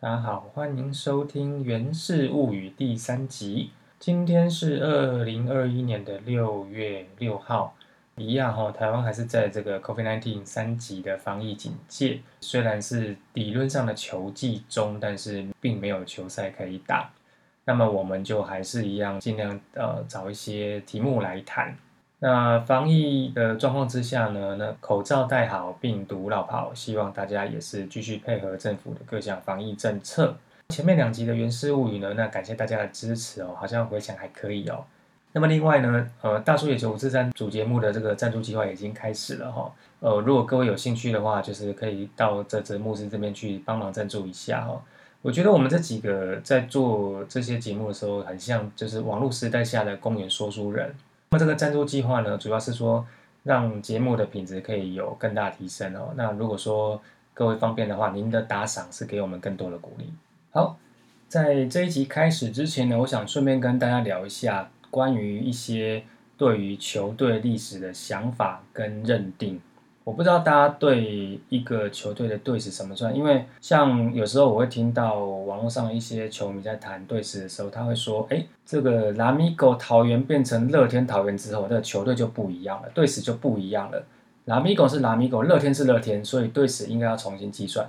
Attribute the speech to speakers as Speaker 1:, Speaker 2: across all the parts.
Speaker 1: 大家好，欢迎收听《源氏物语》第三集。今天是二零二一年的六月六号，一样哈，台湾还是在这个 COVID-19 三级的防疫警戒。虽然是理论上的球季中，但是并没有球赛可以打。那么我们就还是一样，尽量呃找一些题目来谈。那防疫的状况之下呢，那口罩戴好，病毒绕跑，希望大家也是继续配合政府的各项防疫政策。前面两集的《原始物语》呢，那感谢大家的支持哦，好像回想还可以哦。那么另外呢，呃，大叔野球五四三主节目的这个赞助计划已经开始了哈。呃，如果各位有兴趣的话，就是可以到这只牧师这边去帮忙赞助一下哈。我觉得我们这几个在做这些节目的时候，很像就是网络时代下的公园说书人。那这个赞助计划呢，主要是说让节目的品质可以有更大提升哦。那如果说各位方便的话，您的打赏是给我们更多的鼓励。好，在这一集开始之前呢，我想顺便跟大家聊一下关于一些对于球队历史的想法跟认定。我不知道大家对一个球队的队史怎么算，因为像有时候我会听到网络上一些球迷在谈队史的时候，他会说：“哎，这个拉米狗桃园变成乐天桃园之后，这个球队就不一样了，队史就不一样了。拉米狗是拉米狗，乐天是乐天，所以队史应该要重新计算。”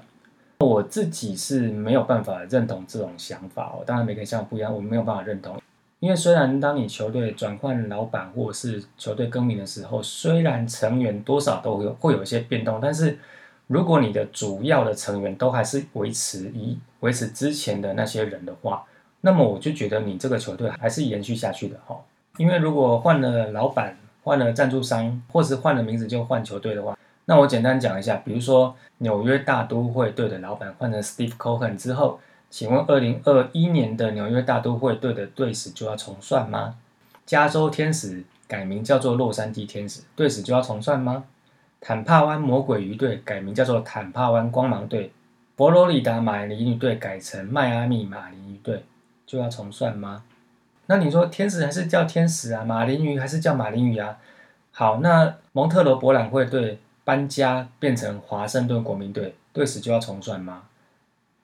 Speaker 1: 我自己是没有办法认同这种想法哦。当然每个人想法不一样，我没有办法认同。因为虽然当你球队转换老板或是球队更名的时候，虽然成员多少都会会有一些变动，但是如果你的主要的成员都还是维持以维持之前的那些人的话，那么我就觉得你这个球队还是延续下去的哈。因为如果换了老板、换了赞助商，或是换了名字就换球队的话，那我简单讲一下，比如说纽约大都会队的老板换成 Steve Cohen 之后。请问，二零二一年的纽约大都会队的队史就要重算吗？加州天使改名叫做洛杉矶天使，队史就要重算吗？坦帕湾魔鬼鱼队改名叫做坦帕湾光芒队，佛罗里达马林鱼队改成迈阿密马林鱼队，就要重算吗？那你说天使还是叫天使啊？马林鱼还是叫马林鱼啊？好，那蒙特罗博览会队搬家变成华盛顿国民队，队史就要重算吗？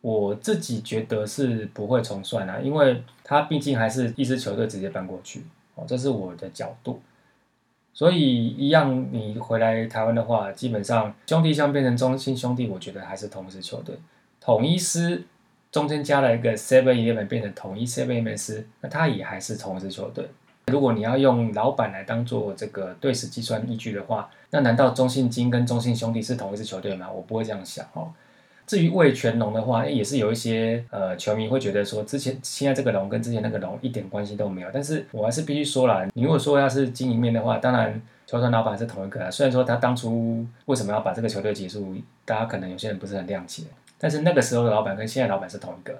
Speaker 1: 我自己觉得是不会重算啊，因为他毕竟还是一支球队直接搬过去哦，这是我的角度。所以一样，你回来台湾的话，基本上兄弟相变成中信兄弟，我觉得还是同一支球队。统一师中间加了一个 Seven Eleven 变成统一 Seven Eleven 那他也还是同一支球队。如果你要用老板来当做这个对时计算依据的话，那难道中信金跟中信兄弟是同一支球队吗？我不会这样想哦。至于魏全龙的话，也是有一些呃球迷会觉得说，之前现在这个龙跟之前那个龙一点关系都没有。但是我还是必须说了，你如果说要是经营面的话，当然球团老板是同一个啊。虽然说他当初为什么要把这个球队结束，大家可能有些人不是很谅解，但是那个时候的老板跟现在老板是同一个。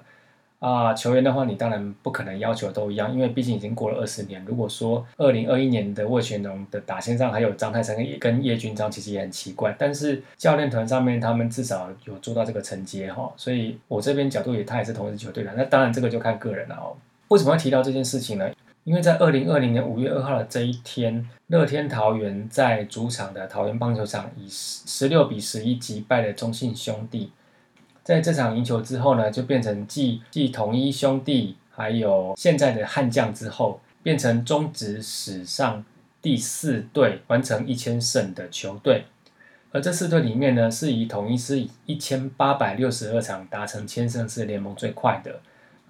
Speaker 1: 啊，球员的话，你当然不可能要求都一样，因为毕竟已经过了二十年。如果说二零二一年的魏全龙的打线上还有张泰山跟跟叶军章，其实也很奇怪。但是教练团上面他们至少有做到这个承接哈，所以我这边角度也他也是同一支球队的。那当然这个就看个人了哦。为什么要提到这件事情呢？因为在二零二零年五月二号的这一天，乐天桃园在主场的桃园棒球场以十十六比十一击败了中信兄弟。在这场赢球之后呢，就变成继继统一兄弟还有现在的悍将之后，变成中职史上第四队完成一千胜的球队。而这四队里面呢，是以统一是以一千八百六十二场达成千胜是联盟最快的，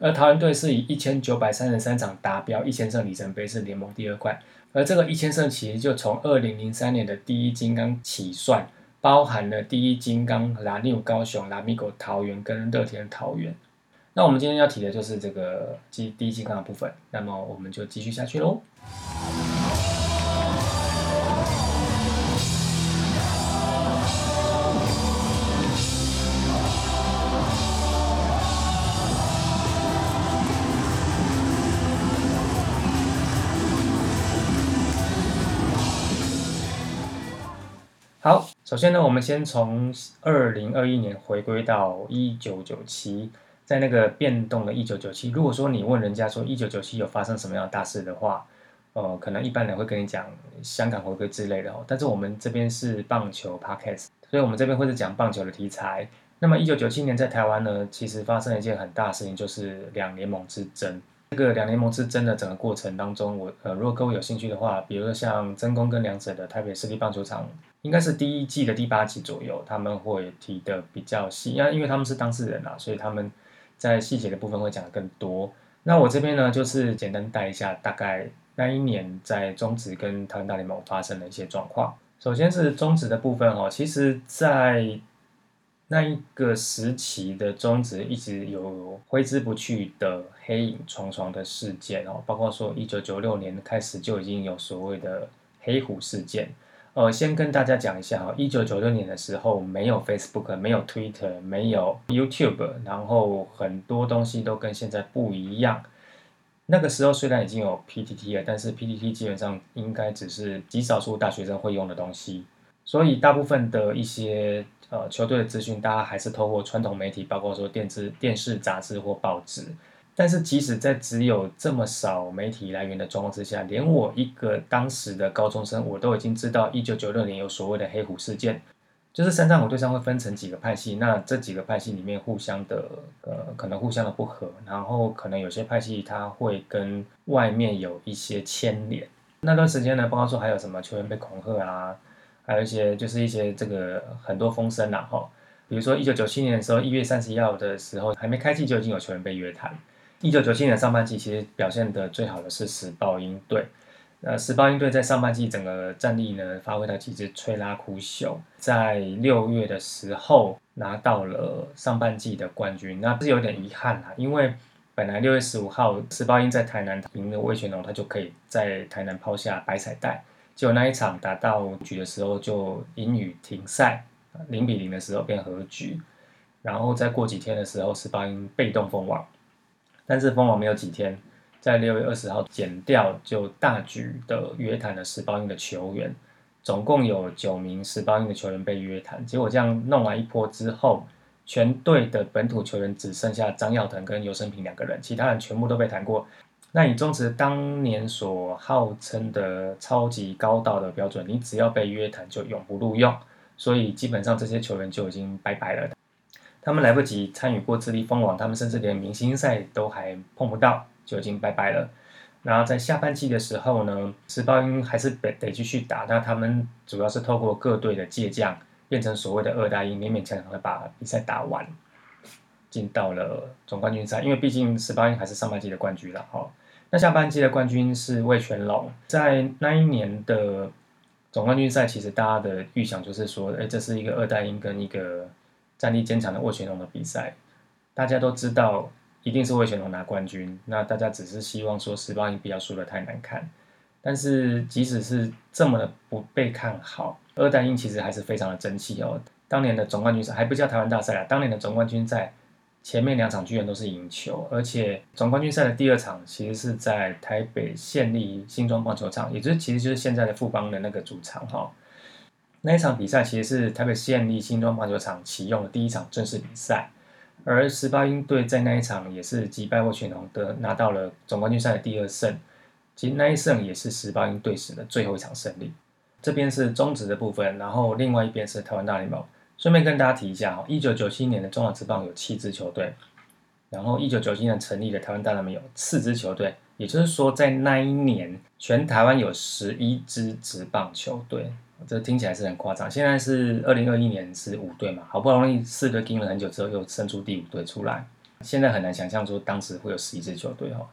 Speaker 1: 而桃园队是以一千九百三十三场达标一千胜里程碑是联盟第二快。而这个一千胜其实就从二零零三年的第一金刚起算。包含了第一金刚、蓝牛高雄、蓝米狗桃园跟乐天桃园。那我们今天要提的就是这个第第一金刚的部分。那么我们就继续下去喽。好。首先呢，我们先从二零二一年回归到一九九七，在那个变动的一九九七，如果说你问人家说一九九七有发生什么样的大事的话，呃，可能一般人会跟你讲香港回归之类的哦。但是我们这边是棒球 podcast，所以我们这边会是讲棒球的题材。那么一九九七年在台湾呢，其实发生了一件很大的事情，就是两联盟之争。这个两联盟之争的整个过程当中，我呃，如果各位有兴趣的话，比如说像真宫跟两者的台北市立棒球场，应该是第一季的第八集左右，他们会提的比较细，因为因为他们是当事人啊，所以他们在细节的部分会讲的更多。那我这边呢，就是简单带一下，大概那一年在中职跟台湾大联盟发生的一些状况。首先是中职的部分哦，其实在那一个时期的中职一直有挥之不去的黑影重重的事件哦，包括说一九九六年开始就已经有所谓的黑虎事件。呃，先跟大家讲一下哈，一九九六年的时候没有 Facebook，没有 Twitter，没有 YouTube，然后很多东西都跟现在不一样。那个时候虽然已经有 PTT 了，但是 PTT 基本上应该只是极少数大学生会用的东西，所以大部分的一些。呃，球队的资讯，大家还是透过传统媒体，包括说电视、电视、杂志或报纸。但是，即使在只有这么少媒体来源的状况之下，连我一个当时的高中生，我都已经知道，一九九六年有所谓的黑虎事件，就是三战虎队上会分成几个派系，那这几个派系里面互相的呃，可能互相的不和，然后可能有些派系他会跟外面有一些牵连。那段时间呢，包括说还有什么球员被恐吓啊。还有一些就是一些这个很多风声啦，哈，比如说一九九七年的时候，一月三十一号的时候还没开季就已经有球员被约谈。一九九七年上半季其实表现的最好的是石豹鹰队，呃，石豹鹰队在上半季整个战力呢发挥到极致，吹拉哭秀，在六月的时候拿到了上半季的冠军，那是有点遗憾啦，因为本来六月十五号石豹鹰在台南赢了魏全龙，他就可以在台南抛下白彩带。就那一场打到局的时候，就因雨停赛，零比零的时候变和局，然后再过几天的时候，十八英被动封网，但是封网没有几天，在六月二十号减掉就大局的约谈了十八英的球员，总共有九名十八英的球员被约谈，结果这样弄完一波之后，全队的本土球员只剩下张耀腾跟尤生平两个人，其他人全部都被谈过。那你中职当年所号称的超级高道的标准，你只要被约谈就永不录用，所以基本上这些球员就已经拜拜了。他们来不及参与过智利封王，他们甚至连明星赛都还碰不到，就已经拜拜了。然后在下半季的时候呢，石豹鹰还是得得继续打，那他们主要是透过各队的借将，变成所谓的二大鹰，勉勉强强的把比赛打完，进到了总冠军赛。因为毕竟石豹鹰还是上半季的冠军了，哈。那下半季的冠军是魏全龙，在那一年的总冠军赛，其实大家的预想就是说，哎，这是一个二代鹰跟一个战力坚强的魏全龙的比赛，大家都知道一定是魏全龙拿冠军。那大家只是希望说十八鹰不要输的太难看，但是即使是这么的不被看好，二代鹰其实还是非常的争气哦。当年的总冠军赛还不叫台湾大赛啊，当年的总冠军赛。前面两场居然都是赢球，而且总冠军赛的第二场其实是在台北县立新庄棒球场，也就是其实就是现在的富邦的那个主场哈。那一场比赛其实是台北县立新庄棒球场启用的第一场正式比赛，而十八鹰队在那一场也是击败过全龙的拿到了总冠军赛的第二胜，其实那一胜也是十八鹰队史的最后一场胜利。这边是中职的部分，然后另外一边是台湾大联盟。顺便跟大家提一下哈，一九九七年的中华职棒有七支球队，然后一九九七年成立的台湾大联盟有四支球队，也就是说在那一年全台湾有十一支职棒球队，这听起来是很夸张。现在是二零二一年是五队嘛，好不容易四个盯了很久之后又生出第五队出来，现在很难想象说当时会有十一支球队哈。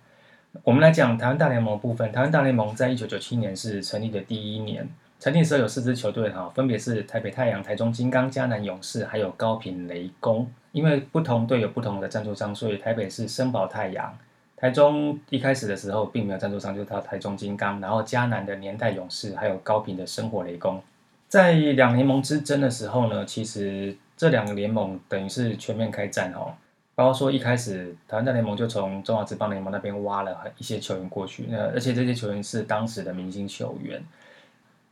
Speaker 1: 我们来讲台湾大联盟部分，台湾大联盟在一九九七年是成立的第一年。成立时候有四支球队哈，分别是台北太阳、台中金刚、嘉南勇士，还有高平雷公。因为不同队有不同的赞助商，所以台北是森宝太阳，台中一开始的时候并没有赞助商，就是台中金刚，然后嘉南的年代勇士，还有高平的生活雷公。在两联盟之争的时候呢，其实这两个联盟等于是全面开战哦。包括说一开始台湾大联盟就从中华职棒联盟那边挖了一些球员过去，那而且这些球员是当时的明星球员。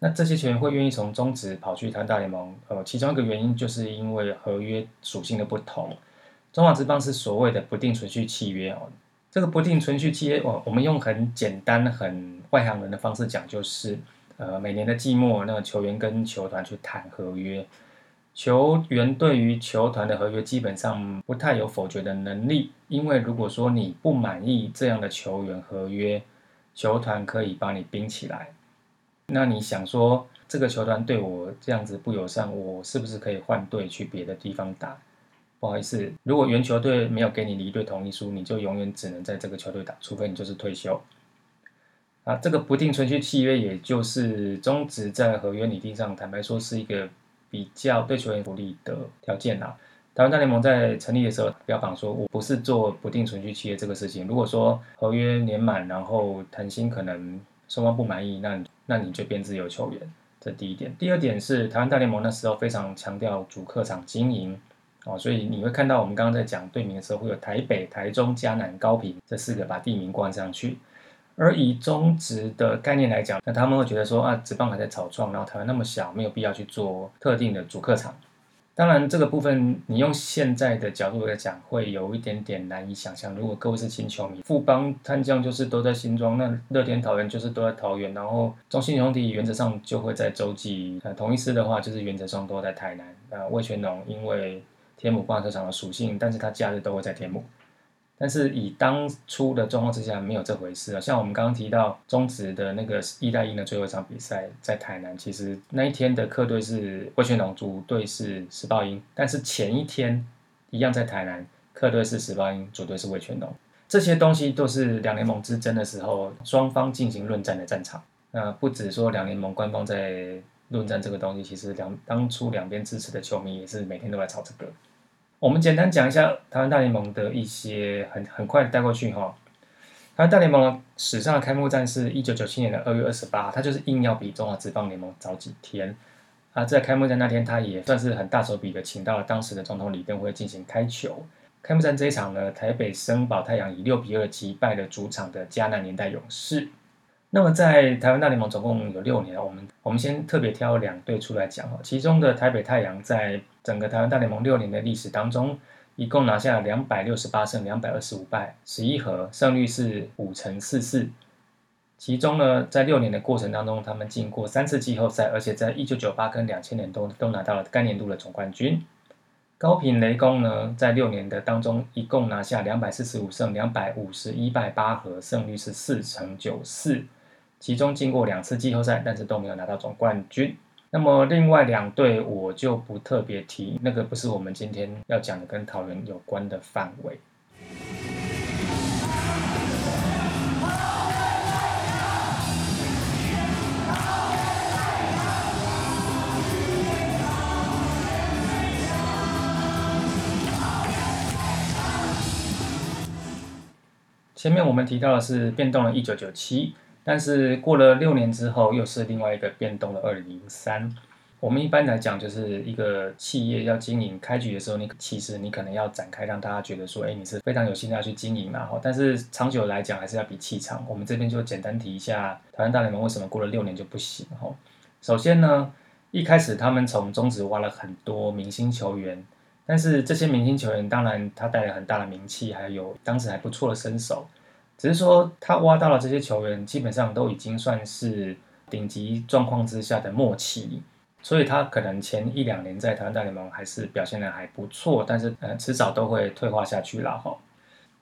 Speaker 1: 那这些球员会愿意从中职跑去谈大联盟？呃，其中一个原因就是因为合约属性的不同。中华职棒是所谓的不定存续契约哦。这个不定存续契约，我我们用很简单、很外行人的方式讲，就是呃，每年的季末，那个球员跟球团去谈合约。球员对于球团的合约基本上不太有否决的能力，因为如果说你不满意这样的球员合约，球团可以把你冰起来。那你想说这个球团对我这样子不友善，我是不是可以换队去别的地方打？不好意思，如果原球队没有给你离队同意书，你就永远只能在这个球队打，除非你就是退休。啊，这个不定存续契约，也就是终止在合约拟定上，坦白说是一个比较对球员不利的条件啦。台湾大联盟在成立的时候标榜说，我不是做不定存续契约这个事情。如果说合约年满，然后谈薪可能双方不满意，那那你就变自由球员。这第一点。第二点是台湾大联盟那时候非常强调主客场经营哦，所以你会看到我们刚刚在讲队名的时候，会有台北、台中、嘉南、高平这四个把地名冠上去。而以中职的概念来讲，那他们会觉得说啊，职棒还在草创，然后台湾那么小，没有必要去做特定的主客场。当然，这个部分你用现在的角度来讲，会有一点点难以想象。如果各位是新球迷，富邦悍将就是都在新庄，那乐天桃园就是都在桃园，然后中信兄弟原则上就会在洲际，呃，同一师的话就是原则上都在台南。呃，魏全龙因为天母棒球场的属性，但是它假日都会在天母。但是以当初的状况之下，没有这回事啊。像我们刚刚提到中职的那个一代一的最后一场比赛在台南，其实那一天的客队是魏全龙，主队是石豹鹰。但是前一天一样在台南，客队是石豹鹰，主队是魏全龙。这些东西都是两联盟之争的时候，双方进行论战的战场。那不止说两联盟官方在论战这个东西，其实两当初两边支持的球迷也是每天都在吵这个。我们简单讲一下台湾大联盟的一些很很快的带过去哈。台湾大联盟史上的开幕战是一九九七年的二月二十八，他就是硬要比中华职棒联盟早几天啊。在开幕战那天，他也算是很大手笔的，请到了当时的总统李登辉进行开球。开幕战这一场呢，台北升宝太阳以六比二击败了主场的迦南年代勇士。那么在台湾大联盟总共有六年，我们我们先特别挑两队出来讲哈。其中的台北太阳在整个台湾大联盟六年的历史当中，一共拿下两百六十八胜两百二十五败十一和，胜率是五成四四。其中呢，在六年的过程当中，他们进过三次季后赛，而且在一九九八跟两千年都都拿到了该年度的总冠军。高平雷公呢，在六年的当中，一共拿下两百四十五胜两百五十一败八和，胜率是四成九四。其中经过两次季后赛，但是都没有拿到总冠军。那么另外两队我就不特别提，那个不是我们今天要讲的跟桃园有关的范围。前面我们提到的是变动了一九九七。但是过了六年之后，又是另外一个变动的二零零三。我们一般来讲，就是一个企业要经营开局的时候，你其实你可能要展开，让大家觉得说，哎，你是非常有心的要去经营嘛。但是长久来讲，还是要比气场。我们这边就简单提一下，台湾大联盟为什么过了六年就不行？哈，首先呢，一开始他们从中职挖了很多明星球员，但是这些明星球员当然他带来很大的名气，还有当时还不错的身手。只是说，他挖到了这些球员，基本上都已经算是顶级状况之下的末期，所以他可能前一两年在台湾大联盟还是表现的还不错，但是呃，迟早都会退化下去了哈。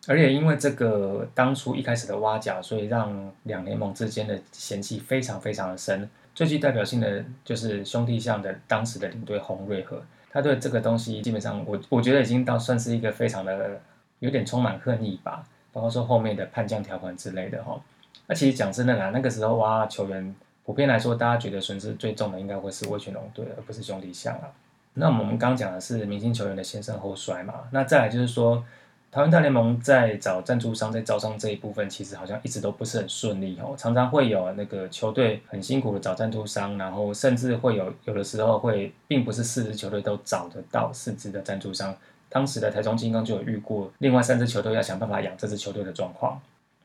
Speaker 1: 而且因为这个当初一开始的挖角，所以让两联盟之间的嫌隙非常非常的深。最具代表性的就是兄弟象的当时的领队洪瑞和，他对这个东西基本上，我我觉得已经到算是一个非常的有点充满恨意吧。包括说后面的叛将条款之类的哈，那其实讲真的啦，那个时候挖球员，普遍来说，大家觉得损失最重的应该会是威权龙队，而不是兄弟象啊。那我们刚讲的是明星球员的先胜后衰嘛，那再来就是说，台湾大联盟在找赞助商、在招商这一部分，其实好像一直都不是很顺利哦，常常会有那个球队很辛苦的找赞助商，然后甚至会有有的时候会，并不是四支球队都找得到四支的赞助商。当时的台中金刚就有遇过，另外三支球队要想办法养这支球队的状况。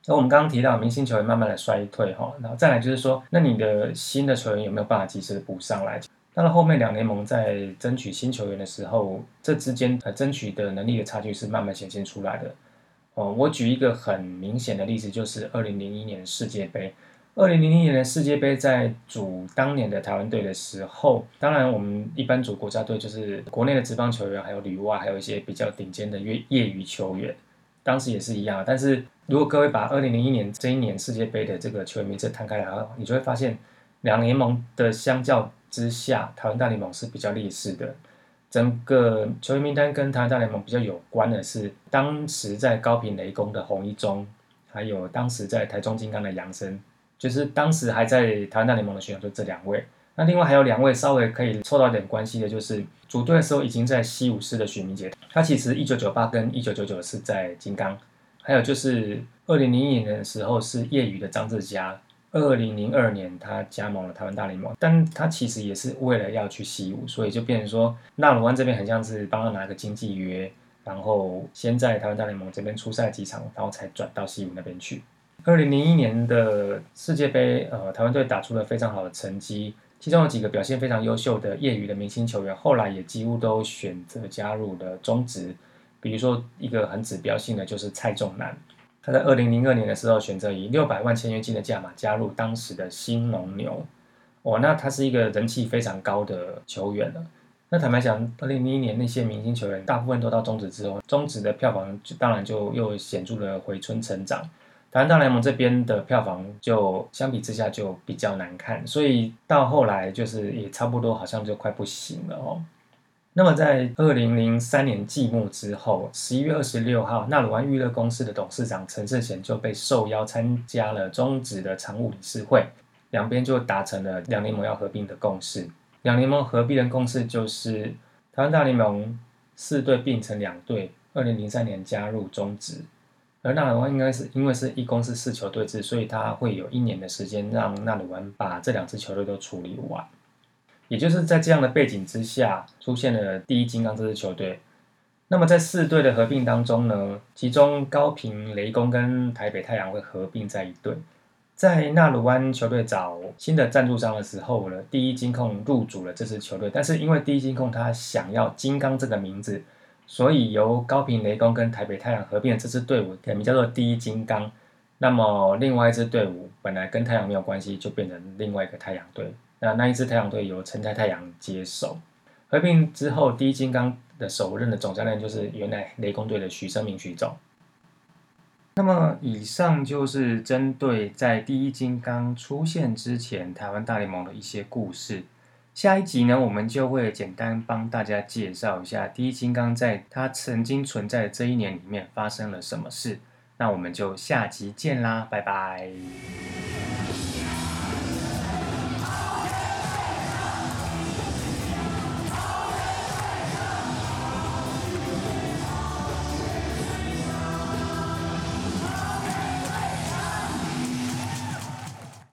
Speaker 1: 那我们刚刚提到明星球员慢慢的衰退哈，然后再来就是说，那你的新的球员有没有办法及时的补上来？到了后面两联盟在争取新球员的时候，这之间呃争取的能力的差距是慢慢显现出来的。哦，我举一个很明显的例子，就是二零零一年世界杯，二零零一年的世界杯在组当年的台湾队的时候，当然我们一般组国家队就是国内的职棒球员，还有旅外，还有一些比较顶尖的业业余球员，当时也是一样。但是如果各位把二零零一年这一年世界杯的这个球员名字摊开来，你就会发现两联盟的相较之下，台湾大联盟是比较劣势的。整个球员名单跟台湾大联盟比较有关的是，当时在高平雷公的洪一中，还有当时在台中金刚的杨森。就是当时还在台湾大联盟的选手就这两位，那另外还有两位稍微可以凑到点关系的，就是组队的时候已经在西武师的许明杰，他其实一九九八跟一九九九是在金刚，还有就是二零零一年的时候是业余的张志佳，二零零二年他加盟了台湾大联盟，但他其实也是为了要去西武，所以就变成说纳鲁湾这边很像是帮他拿个经纪约，然后先在台湾大联盟这边出赛几场，然后才转到西武那边去。二零零一年的世界杯，呃，台湾队打出了非常好的成绩，其中有几个表现非常优秀的业余的明星球员，后来也几乎都选择加入了中职。比如说一个很指标性的就是蔡仲南，他在二零零二年的时候选择以六百万签约金的价码加入当时的新农牛，哦，那他是一个人气非常高的球员了。那坦白讲，二零零一年那些明星球员大部分都到中职之后，中职的票房就当然就又显著的回春成长。台湾大联盟这边的票房就相比之下就比较难看，所以到后来就是也差不多好像就快不行了哦。那么在二零零三年季末之后，十一月二十六号，纳鲁湾娱乐公司的董事长陈世贤就被受邀参加了中职的常务理事会，两边就达成了两联盟要合并的共识。两联盟合并的共识就是台湾大联盟四队并成两队，二零零三年加入中职。而纳鲁湾应该是因为是一公司四球队制，所以他会有一年的时间让纳鲁湾把这两支球队都处理完。也就是在这样的背景之下，出现了第一金刚这支球队。那么在四队的合并当中呢，其中高平雷公跟台北太阳会合并在一队。在纳鲁湾球队找新的赞助商的时候呢，第一金控入主了这支球队，但是因为第一金控他想要金刚这个名字。所以由高平雷公跟台北太阳合并的这支队伍改名叫做第一金刚。那么另外一支队伍本来跟太阳没有关系，就变成另外一个太阳队。那那一支太阳队由陈太太阳接手。合并之后，第一金刚的首任的总教练就是原来雷公队的徐生明徐总。那么以上就是针对在第一金刚出现之前台湾大联盟的一些故事。下一集呢，我们就会简单帮大家介绍一下第一金刚在它曾经存在的这一年里面发生了什么事。那我们就下集见啦，拜拜。